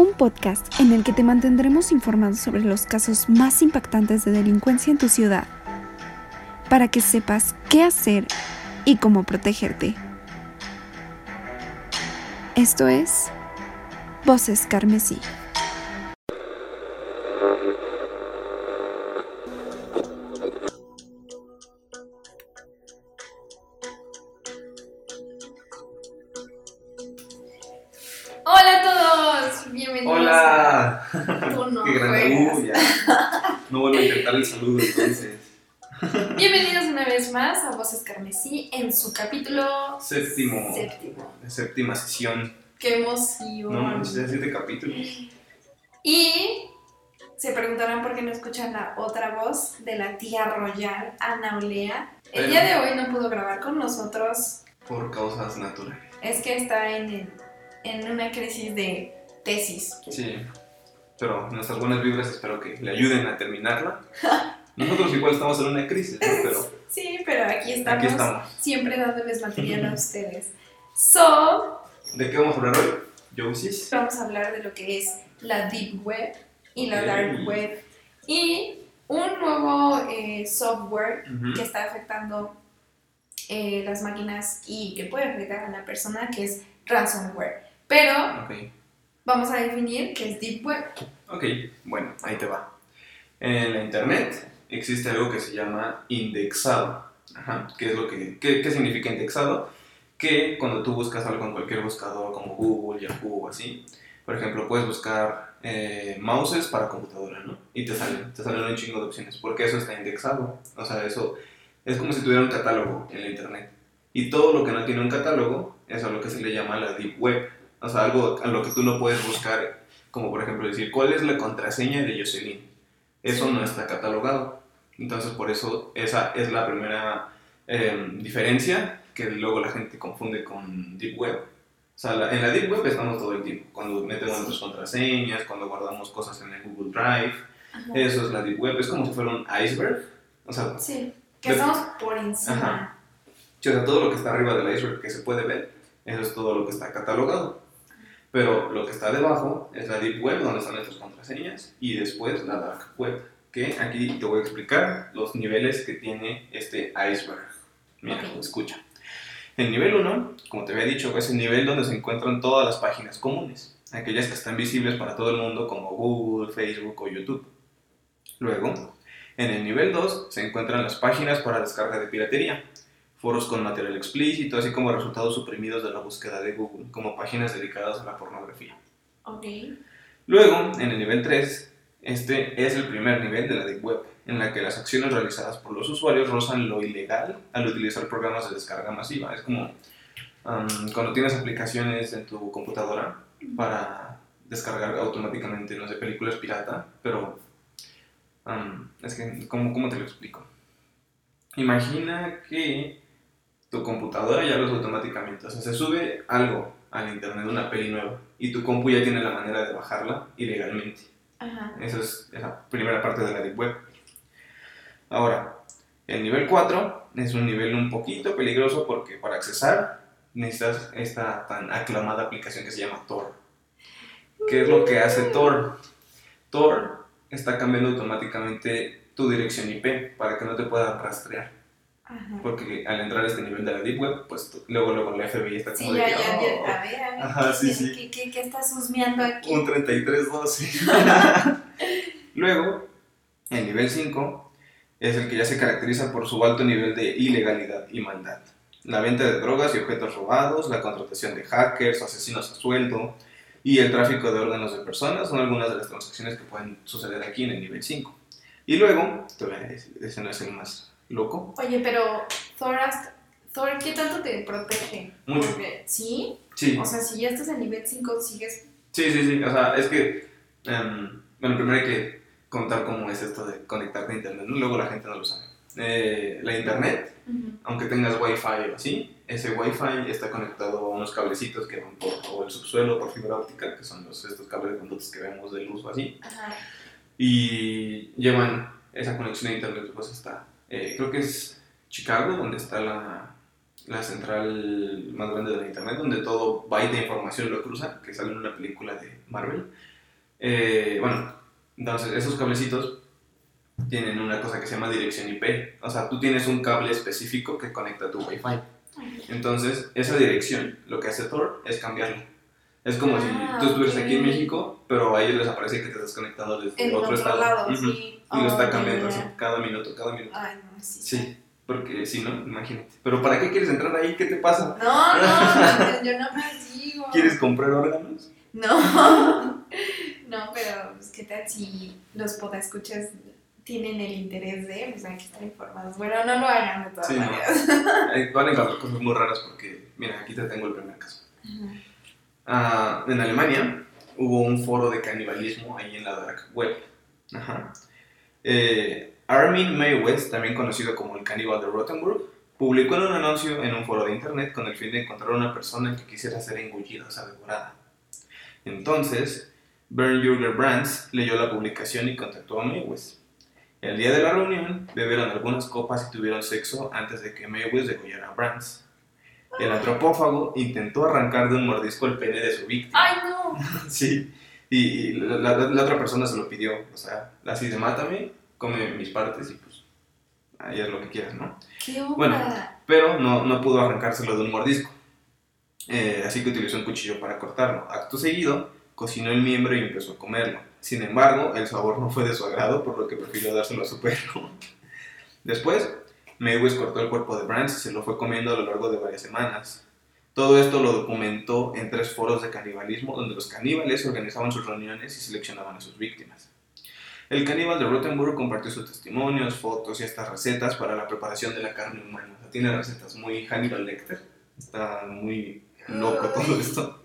un podcast en el que te mantendremos informado sobre los casos más impactantes de delincuencia en tu ciudad, para que sepas qué hacer y cómo protegerte. Esto es Voces Carmesí. Intentar el saludo entonces. Bienvenidos una vez más a Voces Carmesí en su capítulo Séptimo. séptimo. Séptima sesión. Qué emoción. No manches, ya siete capítulos. Y se preguntarán por qué no escuchan la otra voz de la tía Royal, Ana Olea. El día de hoy no pudo grabar con nosotros, Por causas naturales. es que está en, el- en una crisis de tesis. Sí. Pero nuestras buenas vibras espero que le ayuden a terminarla. Nosotros igual estamos en una crisis, ¿no? Pero Sí, pero aquí estamos, aquí estamos. siempre dándoles material a ustedes. So, ¿De qué vamos a hablar hoy? Josis. vamos a hablar de lo que es la Deep Web y la. Dark Web y un nuevo eh, software que está afectando eh, las máquinas y que puede afectar a la persona que es ransomware. Pero Ok. Vamos a definir qué es Deep Web. Ok, bueno, ahí te va. En la internet existe algo que se llama indexado. ¿Qué es lo que qué, qué significa indexado? Que cuando tú buscas algo en cualquier buscador como Google, Yahoo o así, por ejemplo, puedes buscar eh, mouses para computadora, ¿no? Y te salen, te salen un chingo de opciones, porque eso está indexado. O sea, eso es como si tuviera un catálogo en la internet. Y todo lo que no tiene un catálogo es a lo que se le llama la deep web. O sea, algo a lo que tú no puedes buscar como por ejemplo decir, ¿cuál es la contraseña de Jocelyn? Eso no está catalogado. Entonces, por eso, esa es la primera eh, diferencia que luego la gente confunde con Deep Web. O sea, la- en la Deep Web estamos todo el tiempo. Cuando metemos nuestras contraseñas, cuando guardamos cosas en el Google Drive. Eso es la Deep Web. Es como si fuera un iceberg. O sea, Sí, que De- estamos por encima. Ajá. o sea, todo lo que está arriba del iceberg que se puede ver, eso es todo lo que está catalogado. Pero lo que está debajo es la Deep Web, donde están nuestras contraseñas, y después la Dark Web, que aquí te voy a explicar los niveles que tiene este iceberg. Mira, Ok. escucha. El nivel 1, como te había dicho, es el nivel donde se encuentran todas las páginas comunes, aquellas que están visibles para todo el mundo como Google, Facebook o YouTube. Luego, en el nivel 2 se encuentran las páginas para descarga de piratería, foros con material explícito, así como resultados suprimidos de la búsqueda de Google, como páginas dedicadas a la pornografía. Ok. Luego, en el nivel 3, este es el primer nivel de la Deep Web, en la que las acciones realizadas por los usuarios rozan lo ilegal al utilizar programas de descarga masiva. Es como um, cuando tienes aplicaciones en tu computadora para descargar automáticamente, no sé, películas pirata, pero um, es que, ¿cómo, ¿cómo te lo explico? Imagina que tu computadora ya lo hace automáticamente, o sea, se sube algo al internet, una peli nueva, y tu compu ya tiene la manera de bajarla ilegalmente. Ajá. Esa es esa primera parte de la Deep Web. Ahora, el nivel 4 es un nivel un poquito peligroso porque para accesar necesitas esta tan aclamada aplicación que se llama Tor. ¿Qué es lo que hace Tor? Tor está cambiando automáticamente tu dirección IP para que no te puedan rastrear. Ajá. Porque al entrar a este nivel de la Deep Web, pues tú- luego, luego la FBI está como Sí, de ya, que, ya, "Oh, ya. A ver, a ver. Ajá, sí, ¿qué- sí. ¿Qué, qué, qué estás husmeando aquí? Un 3312. Luego, el nivel 5 es el que ya se caracteriza por su alto nivel de ilegalidad y maldad. La venta de drogas y objetos robados, la contratación de hackers, asesinos a sueldo y el tráfico de órganos de personas son algunas de las transacciones que pueden suceder aquí en el nivel 5. Y luego, ese no es el más loco, Oye, pero Thor, hasta- Thor, ¿qué tanto te protege? Mucho. Porque, ¿sí? Sí, O sea, si ya estás en nivel 5, sigues... sí, sí, sí. O sea, es que, em, bueno, primero hay que contar cómo es esto de conectarte a internet, ¿no? Luego la gente no lo sabe. Eh, la internet, aunque tengas wifi o así, ese wifi está conectado a unos cablecitos que van por o el subsuelo por fibra óptica, que son los, estos cables de conductos que vemos de luz o así, Ajá. y llevan esa conexión a internet pues hasta, eh, creo que es Chicago, donde está la, la central más grande de internet, donde todo byte de información lo cruza, que sale en una película de Marvel. Eh, bueno, entonces esos cablecitos tienen una cosa que se llama dirección IP. O sea, tú tienes un cable específico que conecta a tu Wi-Fi. Entonces, esa dirección, lo que hace Tor es cambiarla. Es como Ah, si tú estuvieras aquí en. México, pero a ellos les aparece que te estás conectado desde En otro, estado. lado, Ujú. sí. Y lo está cambiando así, cada minuto, cada minuto. Ay, no, sí. Sí, porque si no, imagínate. Pero ¿para qué quieres entrar ahí? ¿Qué te pasa? No, no, yo no más digo. ¿Quieres comprar órganos? No, no, pero pues, ¿qué tal si los podescuchas tienen el interés de, pues hay que estar informados? Bueno, no lo hagan de todas Sí, maneras. Van a encontrar cosas muy raras porque, mira, aquí te tengo el primer caso. Ah, en Alemania hubo un foro de canibalismo ahí en la dark web. Ajá. Eh, Armin Maywest, también conocido como el caníbal de Rothenburg, publicó en un anuncio en un foro de internet con el fin de encontrar una persona que quisiera ser engullida, o sea, devorada. Entonces, Bern Jürger Brands leyó la publicación y contactó a Maywest. El día de la reunión, bebieron algunas copas y tuvieron sexo antes de que Maywest degollara a Brands. El antropófago intentó arrancar de un mordisco el pene de su víctima. Ay, no. Sí, y, la, la- la otra persona se lo pidió, o sea, así de mátame, come mis partes y pues ahí es lo que quieras, ¿no? ¿Qué onda? Bueno. Pero no, no pudo arrancárselo de un mordisco, Eh, así que utilizó un cuchillo para cortarlo. Acto seguido, cocinó el miembro y empezó a comerlo. Sin embargo, el sabor no fue de su agrado, por lo que prefirió dárselo a su perro. Después, Maywes cortó el cuerpo de Brands y se lo fue comiendo a lo largo de varias semanas. Todo esto lo documentó en tres foros de canibalismo donde los caníbales organizaban sus reuniones y seleccionaban a sus víctimas. El caníbal de Rothenburg compartió sus testimonios, fotos y hasta recetas para la preparación de la carne humana. Tiene recetas muy Hannibal Lecter. Está muy loco todo esto.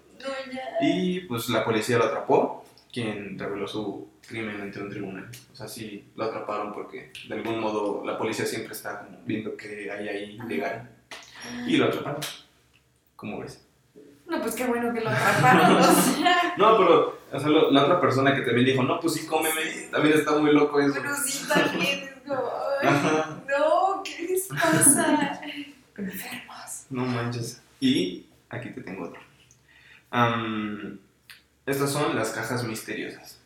Y pues la policía lo atrapó, quien reveló su crimen ante un tribunal. O sea, sí lo atraparon porque de algún modo la policía siempre está como viendo que hay ahí legal. Y lo atraparon. ¿Cómo ves? No, pues qué bueno que lo atraparon, o sea. No, pero o sea, lo- la otra persona que también dijo, no, pues sí, cómeme, también está muy loco eso. Pero sí, también es como, ay, no, ¿qué les pasa? Enfermos. No manches. Y aquí te tengo otro. Am, estas son las cajas misteriosas.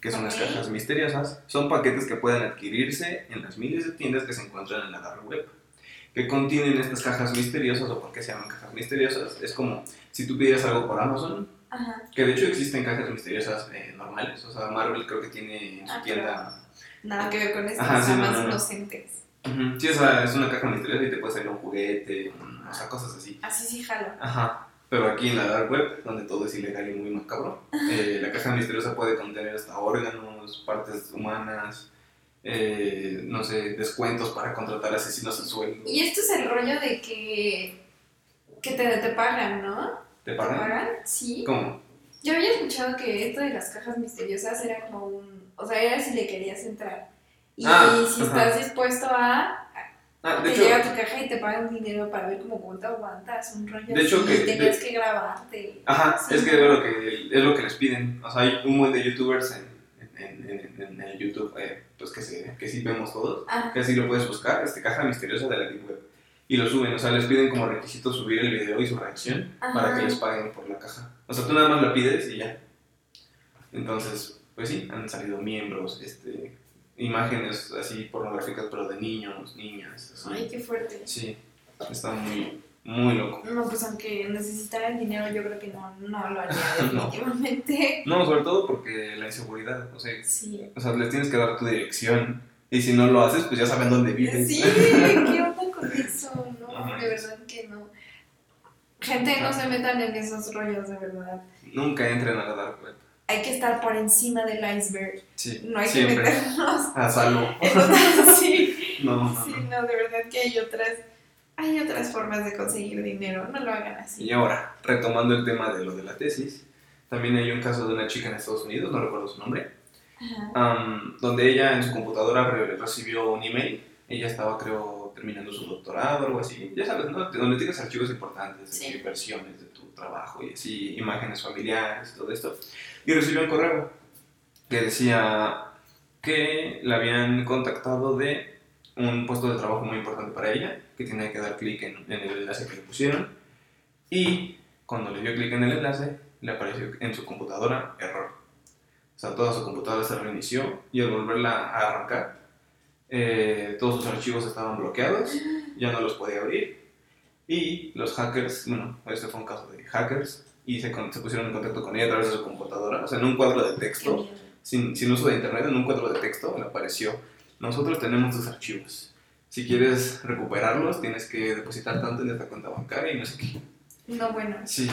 ¿Qué son las Ok. cajas misteriosas? Son paquetes que pueden adquirirse en las miles de tiendas que se encuentran en la dark web. ¿Qué contienen estas cajas misteriosas o por qué se llaman cajas misteriosas? Es como si tú pidieras algo por Amazon, Ajá. que de hecho existen cajas misteriosas eh, normales. O sea, Marvel creo que tiene en su Ah, tienda. Nada que ver con estas Ajá, sí, no, más no, no. inocentes. Ujú, Sí, o sea, es una caja misteriosa y te puede salir un juguete, o sea, cosas así. Así sí jalo. Ajá. Pero aquí en la dark web, donde todo es ilegal y muy macabro, eh, la caja misteriosa puede contener hasta órganos, partes humanas, eh, no sé, descuentos para contratar asesinos en sueldo. Y esto es el rollo de que, que te, te pagan, ¿no? ¿Te ¿Te pagan? pagan? Sí. ¿Cómo? Yo había escuchado que esto de las cajas misteriosas era como un... O sea, era si le querías entrar. Y Ah, si ajá. estás dispuesto a... Ah, de te hecho, llega a tu caja y te pagan dinero para ver cómo cuánto aguantas, un rollo De hecho que- tenías de- que grabarte. ajá, Sí. es que es lo que, es lo que les piden. O sea, hay un buen de youtubers en, en, en, en YouTube, eh, pues que, se, que sí vemos todos, Ah, que así lo puedes buscar, este caja misteriosa de la Deep Web. Y lo suben, o sea, les piden como requisito subir el video y su reacción para Ajá. que les paguen por la caja. O sea, tú nada más la pides y ya. Entonces, pues sí, han salido miembros, este, imágenes así pornográficas, pero de niños, niñas. así. ay, qué fuerte. Sí, está muy, muy loco. No, pues aunque necesitara el dinero, yo creo que no, no lo haría No. definitivamente. No, sobre todo porque la inseguridad, o sea, Sí. o sea, les tienes que dar tu dirección. Y si no lo haces, pues ya saben dónde vives. Sí, ¿qué onda con eso? No, Ajá. de verdad que no. Gente, no se metan en esos rollos, de verdad. Nunca entren a la dark web. Hay que estar por encima del iceberg. Sí, No hay que siempre. meternos. A salvo. Entonces, sí. No, no, Sí, no. de verdad que hay otras, hay otras formas de conseguir dinero. No lo hagan así. Y ahora, retomando el tema de lo de la tesis, también hay un caso de una chica en Estados Unidos, no recuerdo su nombre, am, donde ella en su computadora re- recibió un email. Ella estaba, creo, terminando su doctorado o algo así. Ya sabes, ¿no? Donde tienes archivos importantes, Sí. versiones de tu trabajo y así, imágenes familiares y todo esto. Y recibió un correo que decía que la habían contactado de un puesto de trabajo muy importante para ella, que tiene que dar clic en, en el enlace que le pusieron. Y cuando le dio clic en el enlace, le apareció en su computadora error. O sea, toda su computadora se reinició y al volverla a arrancar, eh, todos sus archivos estaban bloqueados, ya no los podía abrir. Y los hackers, bueno, este fue un caso de hackers, y se, con- se pusieron en contacto con ella a través de su computadora, o sea, en un cuadro de texto, sin, sin uso de internet, en un cuadro de texto, le apareció, nosotros tenemos tus archivos. Si quieres recuperarlos, tienes que depositar tanto en esta cuenta bancaria y no sé qué. No, bueno. Sí,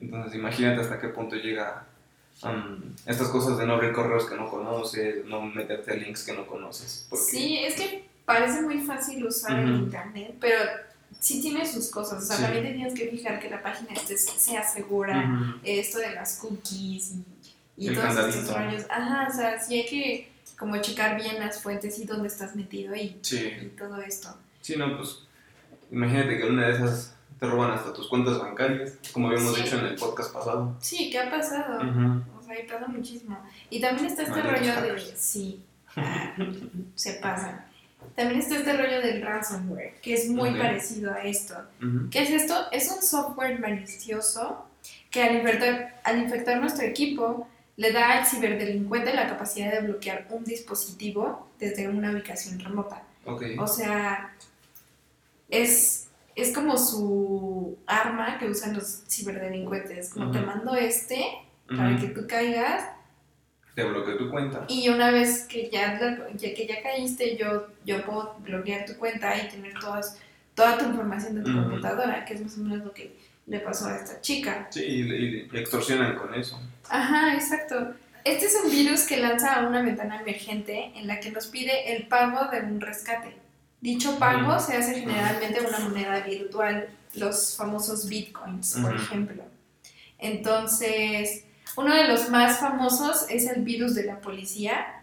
entonces imagínate hasta qué punto llega um, estas cosas de no abrir correos que no conoces, no meterte a links que no conoces. Porque, Sí, es que parece muy fácil usar el Ujú. internet, pero sí tiene sus cosas. O sea, Sí. también te tienes que fijar que la página esté- sea segura, Ujú. esto de las cookies y, y El todos estos rollos. Ajá, o sea, sí hay que como checar bien las fuentes y dónde estás metido y, Sí, y todo esto. sí, no, pues imagínate que una de esas te roban hasta tus cuentas bancarias, como habíamos Sí. dicho en el podcast pasado. Sí, ¿qué ha pasado? Ujú. O sea, y pasa muchísimo. Y también está este Malditos rollo de... Sí, ah, se pasan. También está este rollo del ransomware, que es muy Ok. parecido a esto. Ujú. ¿Qué es esto? Es un software malicioso que al infectar, al infectar nuestro equipo le da al ciberdelincuente la capacidad de bloquear un dispositivo desde una ubicación remota. Ok. O sea, es, es como su arma que usan los ciberdelincuentes. Como te Ujú. mando este para Ujú. que tú caigas Te bloqueó tu cuenta. y una vez que ya, ya- que ya caíste, yo, yo puedo bloquear tu cuenta y tener todas, toda tu información de tu computadora, que es más o menos lo que le pasó a esta chica. Sí, y, y- extorsionan con eso. Ajá, exacto. Este es un virus que lanza a una ventana emergente en la que nos pide el pago de un rescate. Dicho pago se hace generalmente en una moneda virtual, los famosos bitcoins, por ejemplo. Entonces, uno de los más famosos es el virus de la policía,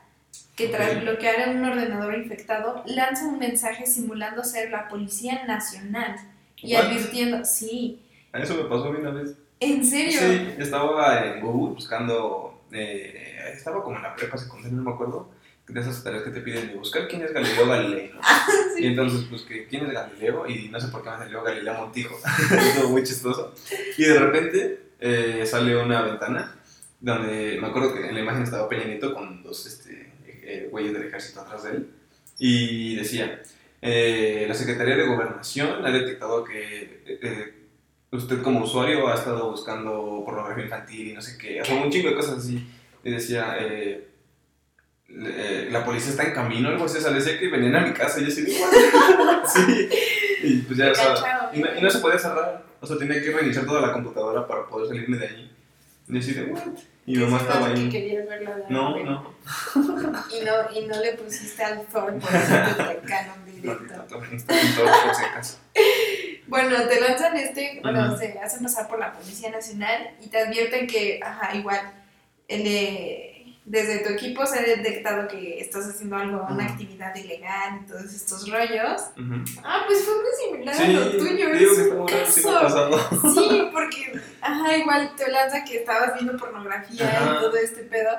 que tras bloquear un ordenador infectado, lanza un mensaje simulando ser la Policía Nacional y What? advirtiendo, sí, A eso me pasó una vez. ¿en serio? Sí, estaba en Google buscando, eh, estaba como en la prepa secundaria, no me acuerdo, de esas tareas que te piden de buscar quién es Galileo Galilei, ¿no? Sí. Y entonces busqué quién es Galileo y no sé por qué me salió Galileo Montijo, estuvo muy chistoso. Y de repente eh, sale una ventana donde me acuerdo que en la imagen estaba Peña Nieto con dos este, eh, güeyes del ejército atrás de él y decía, eh, la Secretaría de Gobernación ha detectado que... eh, usted como usuario ha estado buscando pornografía infantil y no sé qué, o sea, un chingo de cosas así. Y decía, eh, eh, la policía está en camino, algo así, o sea, decía que venían a mi casa y yo así, de, y pues ya, o sea, y no, y no se podía cerrar, o sea, tenía que reiniciar toda la computadora para poder salirme de allí. Yo de, "What?". Y mi mamá estaba que ahí. verlo de No, no, Y no, y no le pusiste al Thor por eso te no, directo. Bueno, te lanzan este, bueno, se hacen pasar por la Policía Nacional y te advierten que, ajá, igual, el, eh, desde tu equipo se ha detectado que estás haciendo algo, una actividad ilegal y todos estos rollos. Ah, pues fue muy similar Sí, a lo tuyo, digo es un caso. Sí, porque, ajá, igual te lanza que estabas viendo pornografía Ajá. y todo este pedo.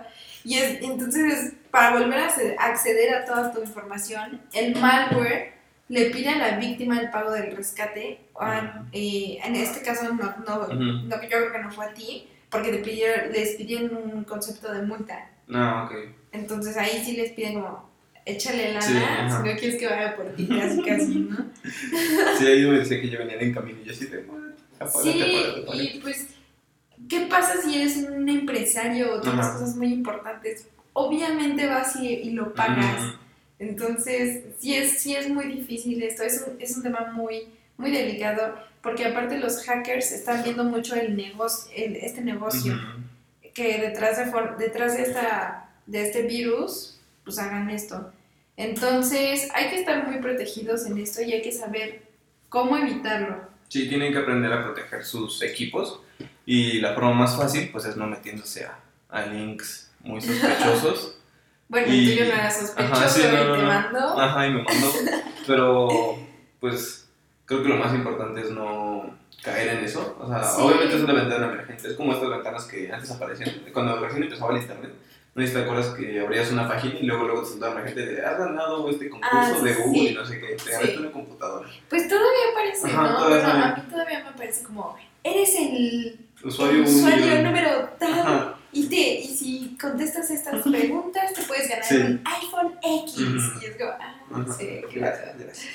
Y es, entonces, para volver a acceder- a toda tu información, el malware le pide a la víctima el pago del rescate. o a- Ajá. eh, en este caso, no, no, no, yo creo que no fue a ti, porque te pidieron, les pidieron un concepto de multa. No, ok. Entonces ahí sí les piden como, échale lana Sí, si no quieres que vaya por ti, casi, casi, ¿no? Sí, ahí me decía que yo venía en camino y yo así de, "What? Apárate, Sí, apárate, apárate". y pues, ¿qué pasa si eres un empresario o tienes Ajá. cosas muy importantes? Obviamente vas y, y lo pagas. Entonces, sí es, sí es muy difícil esto, es un, es un tema muy, muy delicado, porque aparte los hackers están viendo mucho el negocio, el- este negocio. Que detrás de, detrás de, esta, de este virus, pues hagan esto. Entonces, hay que estar muy protegidos en esto y hay que saber cómo evitarlo. Sí, tienen que aprender a proteger sus equipos y la forma más fácil pues es no metiéndose a, a links muy sospechosos. Bueno, Y- el tuyo no era sospechoso Ajá, sí, no, y no, te no. mandó. Ajá, y me mandó. Pero pues creo que lo más importante es no caer en eso. O sea, Sí. obviamente es una ventana emergente. Es como estas ventanas que antes aparecían cuando recién empezaba el internet. No sé te acuerdas que abrías una página y luego, luego te saltaba la gente de, has ganado este concurso Ah, de sí, Google sí. y no sé qué, te Sí. ganaste una computadora. Pues todavía parece, Ajá, ¿no? todavía Bueno, a mí todavía me parece como, eres el Usuario, el usuario número tal. Y, te, y si contestas estas preguntas, te puedes ganar Sí. un iPhone X. Y es como, ah, sí, qué Gracias, gracias.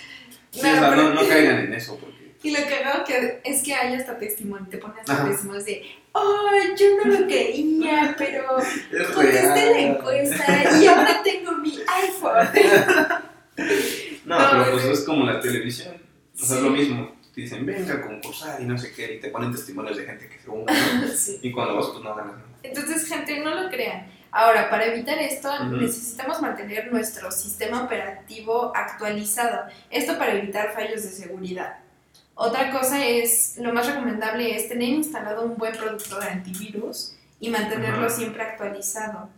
Sí, No, o sea, pero- no, no caigan en eso porque... Y lo que veo que es que hay hasta testimonio, te ponen hasta testimonios de, oh, yo no lo quería, pero Es contesté la encuesta y ahora tengo mi iPhone. No, No, pero pues es como la televisión. O sea, Sí. es lo mismo. Te dicen, venga a concursar y no sé qué, y te ponen testimonios de gente que se une. Y cuando vas, pues no ganas nada. Entonces, gente, no lo crean. Ahora, para evitar esto, necesitamos mantener nuestro sistema operativo actualizado. Esto para evitar fallos de seguridad. Otra cosa es, lo más recomendable es tener instalado un buen producto de antivirus y mantenerlo siempre actualizado.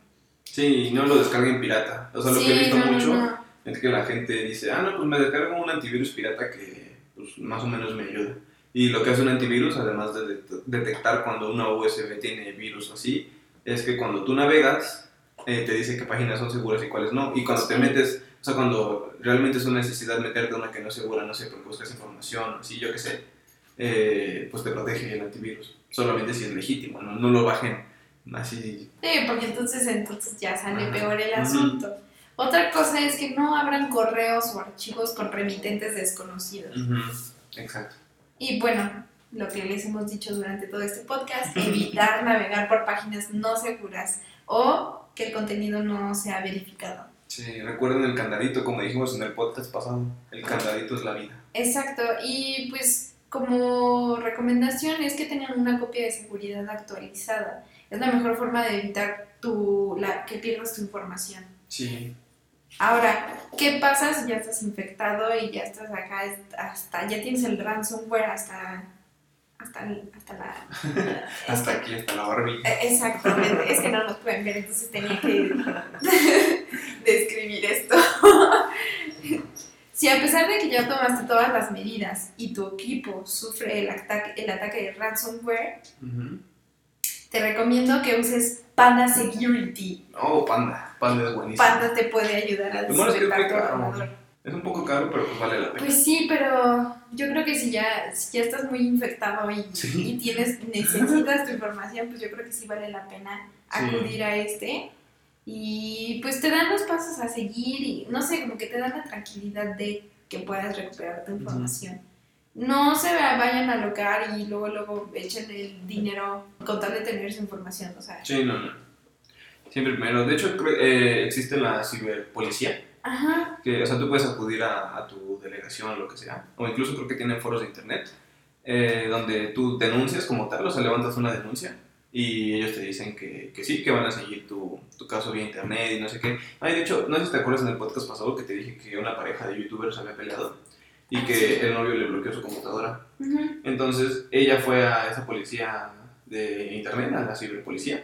Sí, y no lo descarguen pirata. O sea, lo que he Sí, visto no, mucho no. es que la gente dice, ah, no, pues me descargo un antivirus pirata que pues, más o menos me ayuda. Y lo que hace un antivirus, además de det- detectar cuando una USB tiene virus así, es que cuando tú navegas, eh, te dice qué páginas son seguras y cuáles no. Y cuando te Sí. metes, sea, cuando realmente es una necesidad meterte a una que no es segura, no sé, porque buscas información, así, yo qué sé, eh, pues te protege el antivirus. Solamente si es legítimo, no, no lo bajen así. Sí, porque entonces, entonces ya sale Ajá. peor el asunto. Otra cosa es que no abran correos o archivos con remitentes desconocidos. Exacto. Y bueno, lo que les hemos dicho durante todo este podcast, evitar navegar por páginas no seguras o que el contenido no sea verificado. Sí, recuerden el candadito, como dijimos en el podcast pasado, el candadito es la vida. Exacto, y pues como recomendación es que tengan una copia de seguridad actualizada. Es la mejor forma de evitar tu, la, que pierdas tu información. Sí. Ahora, ¿qué pasa si ya estás infectado y ya estás acá, hasta ya tienes el ransomware hasta, hasta, hasta la... Hasta aquí, hasta la barbilla. Eh, Exactamente, es que no nos pueden ver, entonces tenía que describir esto. Si a pesar de que ya tomaste todas las medidas y tu equipo sufre el ataque, el ataque de ransomware, te recomiendo que uses Panda Security. Oh, Panda. Panda es buenísimo. Panda te puede ayudar a desinfectar tu ordenador. Es un poco caro, pero pues vale la pena. Pues sí, pero yo creo que si ya, si ya estás muy infectado y, Sí. y tienes, necesitas tu información, pues yo creo que sí vale la pena Sí. acudir a este. Y pues te dan los pasos a seguir y no sé, como que te dan la tranquilidad de que puedas recuperar tu información. No se va- vayan a alocar y luego luego echen el dinero con tal de tener su información, o sea. Sí, no, no. Siempre primero. De hecho, eh, existe la ciberpolicía. Ajá, Que, o sea, tú puedes acudir a, a tu delegación o lo que sea. O incluso creo que tienen foros de internet. eh, donde tú denuncias como tal, o sea, levantas una denuncia. Y ellos te dicen que, que sí, que van a seguir tu, tu caso vía internet y no sé qué. Ay, de hecho, no sé si te acuerdas en el podcast pasado que te dije que una pareja de youtubers había peleado y Ah, que sí. el novio le bloqueó su computadora. Entonces ella fue a esa policía de internet, a la ciberpolicía,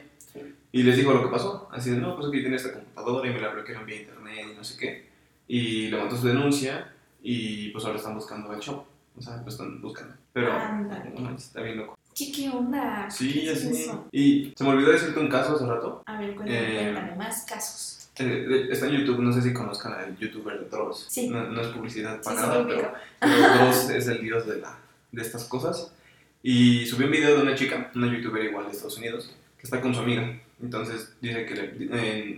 y les dijo lo que pasó. Así de, no, pues aquí tiene esta computadora y me la bloquearon vía internet y no sé qué. Y levantó su denuncia y pues ahora están buscando el show. O sea, lo están buscando. Pero, no está bien loco. ¿Qué, qué onda? Sí, ¿Qué ya es? Y se me olvidó decirte un caso hace rato. A ver, cuéntame, Eh, más casos. Eh, Está en YouTube, no sé si conozcan al youtuber de Dross. Sí. No, no es publicidad Sí, sí, lo pero, pero Dross es el dios de, la, de estas cosas. Y subió un video de una chica, una youtuber igual de Estados Unidos, que está con su amiga. Entonces dice que le-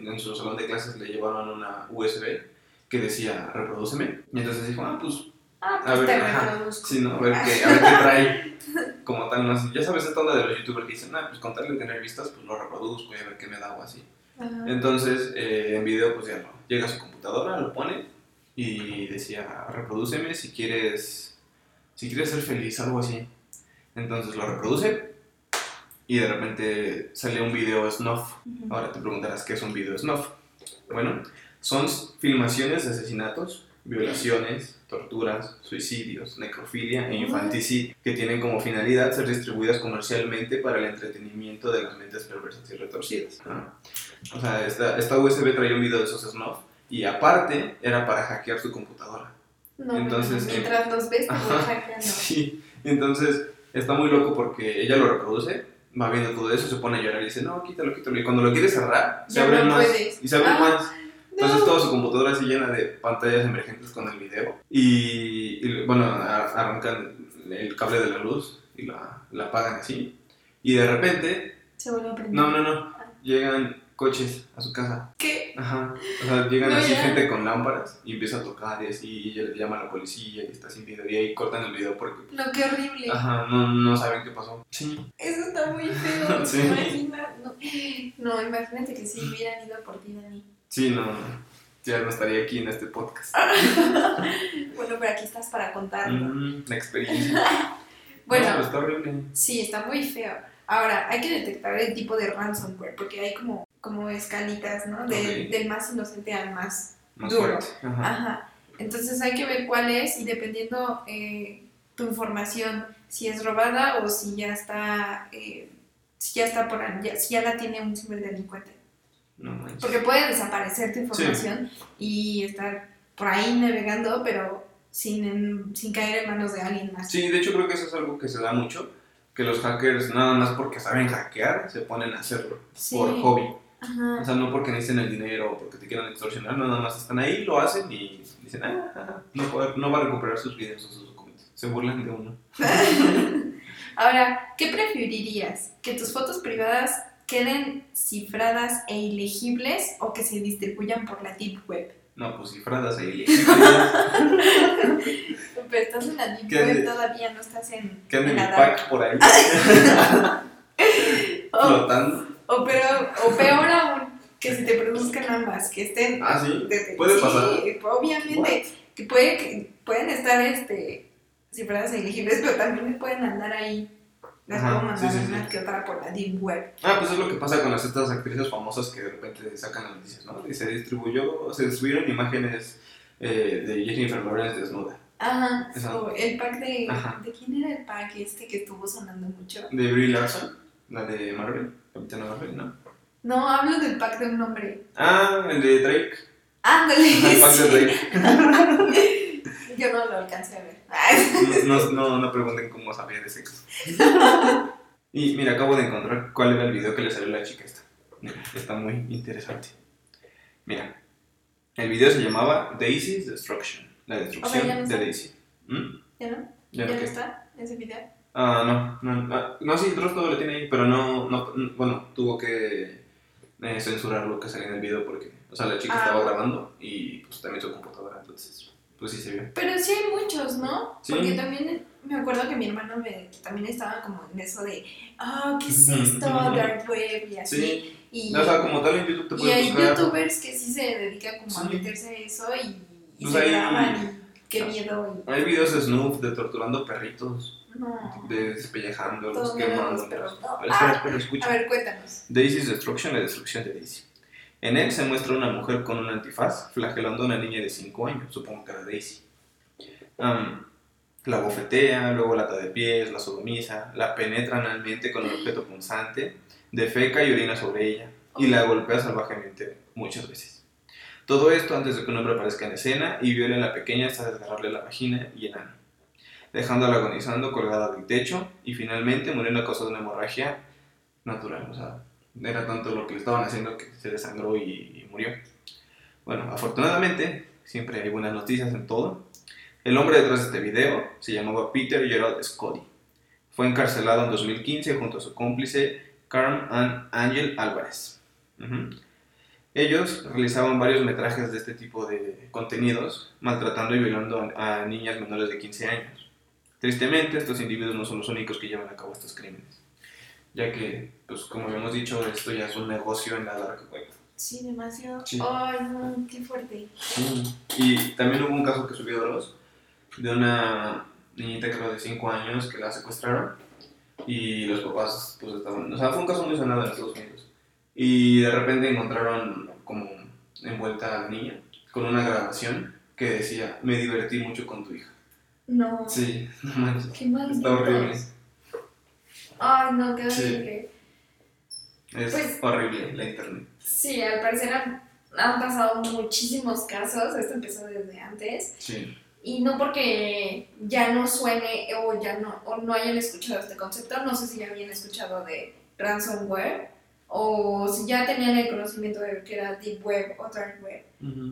en, en su salón de clases le llevaron una USB que decía reprodúceme. Y entonces dijo, ah, pues Ah, A pues ver, te ajá, sí, ¿no? A ver qué, a ver qué trae. Como tal, no. Ya sabes, esta onda de los youtubers que dicen, ah, pues con tal de tener vistas, pues lo reproduzco y a ver qué me da o así. Ajá. Entonces, eh, en video, pues ya lo, llega a su computadora, lo pone y decía, reprodúceme si quieres, si quieres ser feliz, algo así. Entonces lo reproduce y de repente sale un video snuff. Ahora te preguntarás qué es un video snuff. Bueno, son filmaciones de asesinatos, violaciones, torturas, suicidios, necrofilia e infanticidio que tienen como finalidad ser distribuidas comercialmente para el entretenimiento de las mentes perversas y retorcidas. ¿no? O sea, esta, esta USB traía un video de esos snuff y aparte era para hackear tu computadora. No, Entonces, mientras los ves, Ajá. hackeando. Sí, entonces está muy loco porque ella lo reproduce, va viendo todo eso, se pone a llorar y dice, no, quítalo, quítalo. Y cuando lo quiere cerrar, se Ya abre no más. puedes. Y se abre Ah, más. Entonces no. toda su computadora así llena de pantallas emergentes con el video. Y, y, bueno, arrancan el cable de la luz y la, la apagan así. Y de repente, Se vuelve a prender. no, no, no, llegan coches a su casa. ¿Qué? Ajá. O sea, llegan No, así ya. gente con lámparas y empieza a tocar y así, y ella le llama a la policía y está sin video. Y ahí cortan el video porque, No, qué horrible. ajá, no, no saben qué pasó. Sí. Eso está muy feo. Sí. Imagina, no. no, imagínate que si hubieran ido por ti, Dani. Sí, no, ya no estaría aquí en este podcast. Bueno, pero aquí estás para contarlo. Mm, la experiencia. Bueno, No, está horrible. sí, está muy feo. Ahora, hay que detectar el tipo de ransomware, porque hay como, como escalitas, ¿no? De- Ok. Del más inocente al más Más Duro. Ajá. Ajá. Entonces hay que ver cuál es y dependiendo eh, tu información, si es robada o si ya está, eh, si ya está por ahí, ya- si ya la tiene un ciberdelincuente. No manches. Porque puede desaparecer tu información y estar por ahí navegando, pero sin, en- sin caer en manos de alguien más. Sí, de hecho creo que eso es algo que se da mucho, que los hackers nada más porque saben hackear se ponen a hacerlo Sí. por hobby. Ajá. O sea, no porque necesiten el dinero o porque te quieran extorsionar, nada más están ahí, lo hacen y dicen, ah, ajá, no, va- no va a recuperar sus videos o sus documentos. Se burlan de uno. Ahora, ¿qué preferirías? ¿Que tus fotos privadas queden cifradas e ilegibles o que se distribuyan por la deep web? No, pues cifradas ahí. ilegibles. Pero estás en la deep ¿Qué web todavía, no estás en, Que en dark. pack por ahí flotando. O, pero, o peor aún, que se te produzcan ambas, que estén... Ah, sí. de- de- Puede sí, pasar. obviamente, que, puede, que pueden estar este, cifradas e ilegibles, pero también pueden andar ahí. Las Ajá, puedo mandar sí, sí, una que otra por la deep web. Ah, pues es lo que pasa con las estas actrices famosas que de repente sacan las noticias, ¿no? Y se distribuyó, se distribuyeron imágenes eh, de Jennifer Lawrence desnuda. Ajá, Esa- o el pack de... Ajá. ¿De quién era el pack este que estuvo sonando mucho? De Brie Larson, la de Marvel, Capitana Marvel, ¿no? No, hablo del pack de un hombre. Ah, el de Drake. Ándale. El pack de. Drake. Yo no lo alcancé a ver. No, no, no pregunten cómo sabía de sexo. Y mira, acabo de encontrar cuál era el video que le salió a la chica esta. Mira, está muy interesante. Mira, el video se llamaba Daisy's Destruction. La destrucción no de. Daisy. ¿Mm? ¿Ya no? ¿Ya ¿Ya no está ese video? Ah, no, no, ah, no, sí, Dross todo lo tiene ahí, pero no, no, no- bueno, tuvo que eh, censurar lo que salía en el video porque, o sea, la chica Ah. estaba grabando y pues también su computadora, entonces, pues sí se vio. Pero sí hay muchos, ¿no? Sí. Porque también me acuerdo que mi hermano me, también estaba como en eso de, ah, ¿qué es esto? Dark Web y así. Sí, Y, o sea, como tal en YouTube te y puedes hay buscar. youtubers que sí se dedican como a meterse a eso y, y Pues se ahí- graban y qué miedo. Hay videos de Snoop de torturando perritos, no. de despellejándolos, quemándolos. ¿no? Pero espera, Ah, espera, escucha. A ver, cuéntanos. Daisy's Destruction, la destrucción de Daisy. En él se muestra una mujer con un antifaz flagelando a una niña de 5 años, supongo que era Daisy. La bofetea, luego la ata de pies, la sodomiza, la penetra analmente con un objeto punzante, defeca y orina sobre ella, y la golpea salvajemente muchas veces. Todo esto antes de que un hombre aparezca en escena y viole a la pequeña hasta desgarrarle la vagina y el ano, dejándola agonizando colgada del techo y finalmente muriendo a causa de una hemorragia natural. O sea, era tanto lo que le estaban haciendo que se desangró y, y murió. Bueno, afortunadamente, siempre hay buenas noticias en todo. El hombre detrás de este video se llamaba Peter Gerald Scotty. Fue encarcelado en 2015 junto a su cómplice Carm Angel Álvarez. Ellos realizaban varios metrajes de este tipo de contenidos, maltratando y violando a, a niñas menores de 15 años. Tristemente, estos individuos no son los únicos que llevan a cabo estos crímenes, ya que, pues como habíamos dicho, esto ya es un negocio en la dark web. Sí, demasiado. Sí. Ay, no, qué fuerte. Y también hubo un caso que subió Dross de una niñita creo de 5 años que la secuestraron y los papás pues estaban, o sea, fue un caso muy sonado en Estados Unidos y de repente encontraron como envuelta a la niña con una grabación que decía, me divertí mucho con tu hija. No. Sí, no manches. Qué malditos. Está horrible. Ay, no, qué Sí. horrible. Es Pues- horrible la internet. Sí, al parecer han, han pasado muchísimos casos. Esto empezó desde antes. Sí. Y no porque ya no suene o ya no, o no hayan escuchado este concepto, no sé si ya habían escuchado de ransomware o si ya tenían el conocimiento de que era deep web o dark web.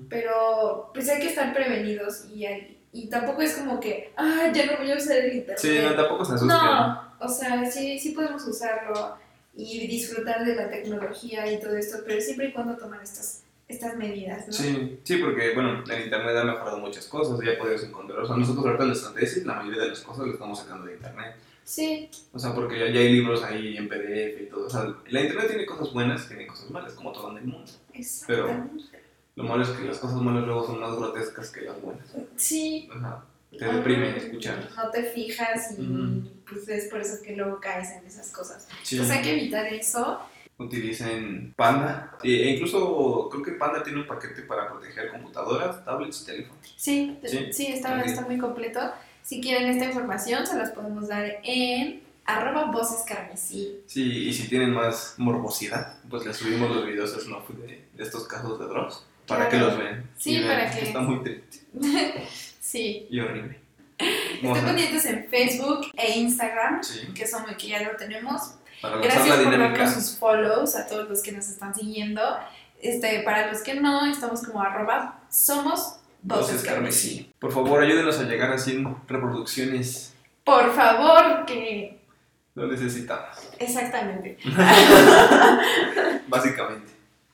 Pero pues hay que estar prevenidos y, y tampoco es como que, ah, ya no voy a usar el internet. Sí, no, tampoco se asusten. No, o sea, sí, sí podemos usarlo y disfrutar de la tecnología y todo esto, pero siempre y cuando tomar estas, estas medidas, ¿no? Sí, sí, porque, bueno, el internet ha mejorado muchas cosas, ya podemos encontrar, o sea, nosotros ahorita en nuestra tesis, la mayoría de las cosas las estamos sacando de internet. Sí. O sea, porque ya, hay libros ahí en PDF y todo. O sea, la internet tiene cosas buenas, tiene cosas malas, como todo en el mundo. Pero lo malo es que las cosas malas luego son más grotescas que las buenas. Sí. Ajá. Te deprime escuchar. No te fijas y pues es por eso que luego caes en esas cosas. Sí. Entonces hay que evitar eso. Utilicen Panda. E incluso creo que Panda tiene un paquete para proteger computadoras, tablets y teléfonos. Sí, sí, está, está muy completo. Si quieren esta información, se las podemos dar en arroba voces carmesí. Sí, y si tienen más morbosidad, pues les subimos los videos de, de estos casos de drogas para que los vean. Sí, para que... Está muy triste. sí. Y horrible. Estén pendientes en Facebook e Instagram, que, son, que ya lo tenemos. Gracias por darnos sus follows a todos los que nos están siguiendo. Este, para los que no, estamos como arroba somos voces carmesí. Por favor, ayúdenos a llegar a 100 reproducciones. Por favor, que... Lo necesitamos. Exactamente. Básicamente.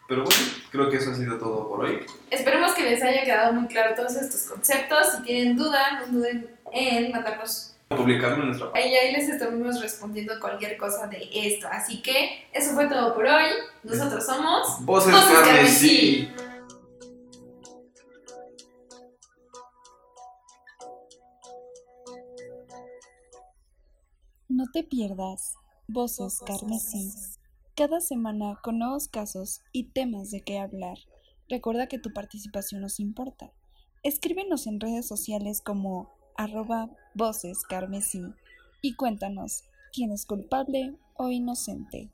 Pero bueno, creo que eso ha sido todo por hoy. Esperemos que les haya quedado muy claro todos estos conceptos. Si tienen duda, no duden en mandarnos publicarlo en nuestra página. Y ahí les estamos respondiendo cualquier cosa de esto. Así que eso fue todo por hoy. Nosotros somos Voces, Voces No te pierdas Voces Carmesí. Cada semana con nuevos casos y temas de qué hablar. Recuerda que tu participación nos importa. Escríbenos en redes sociales como arroba voces carmesí y cuéntanos quién es culpable o inocente.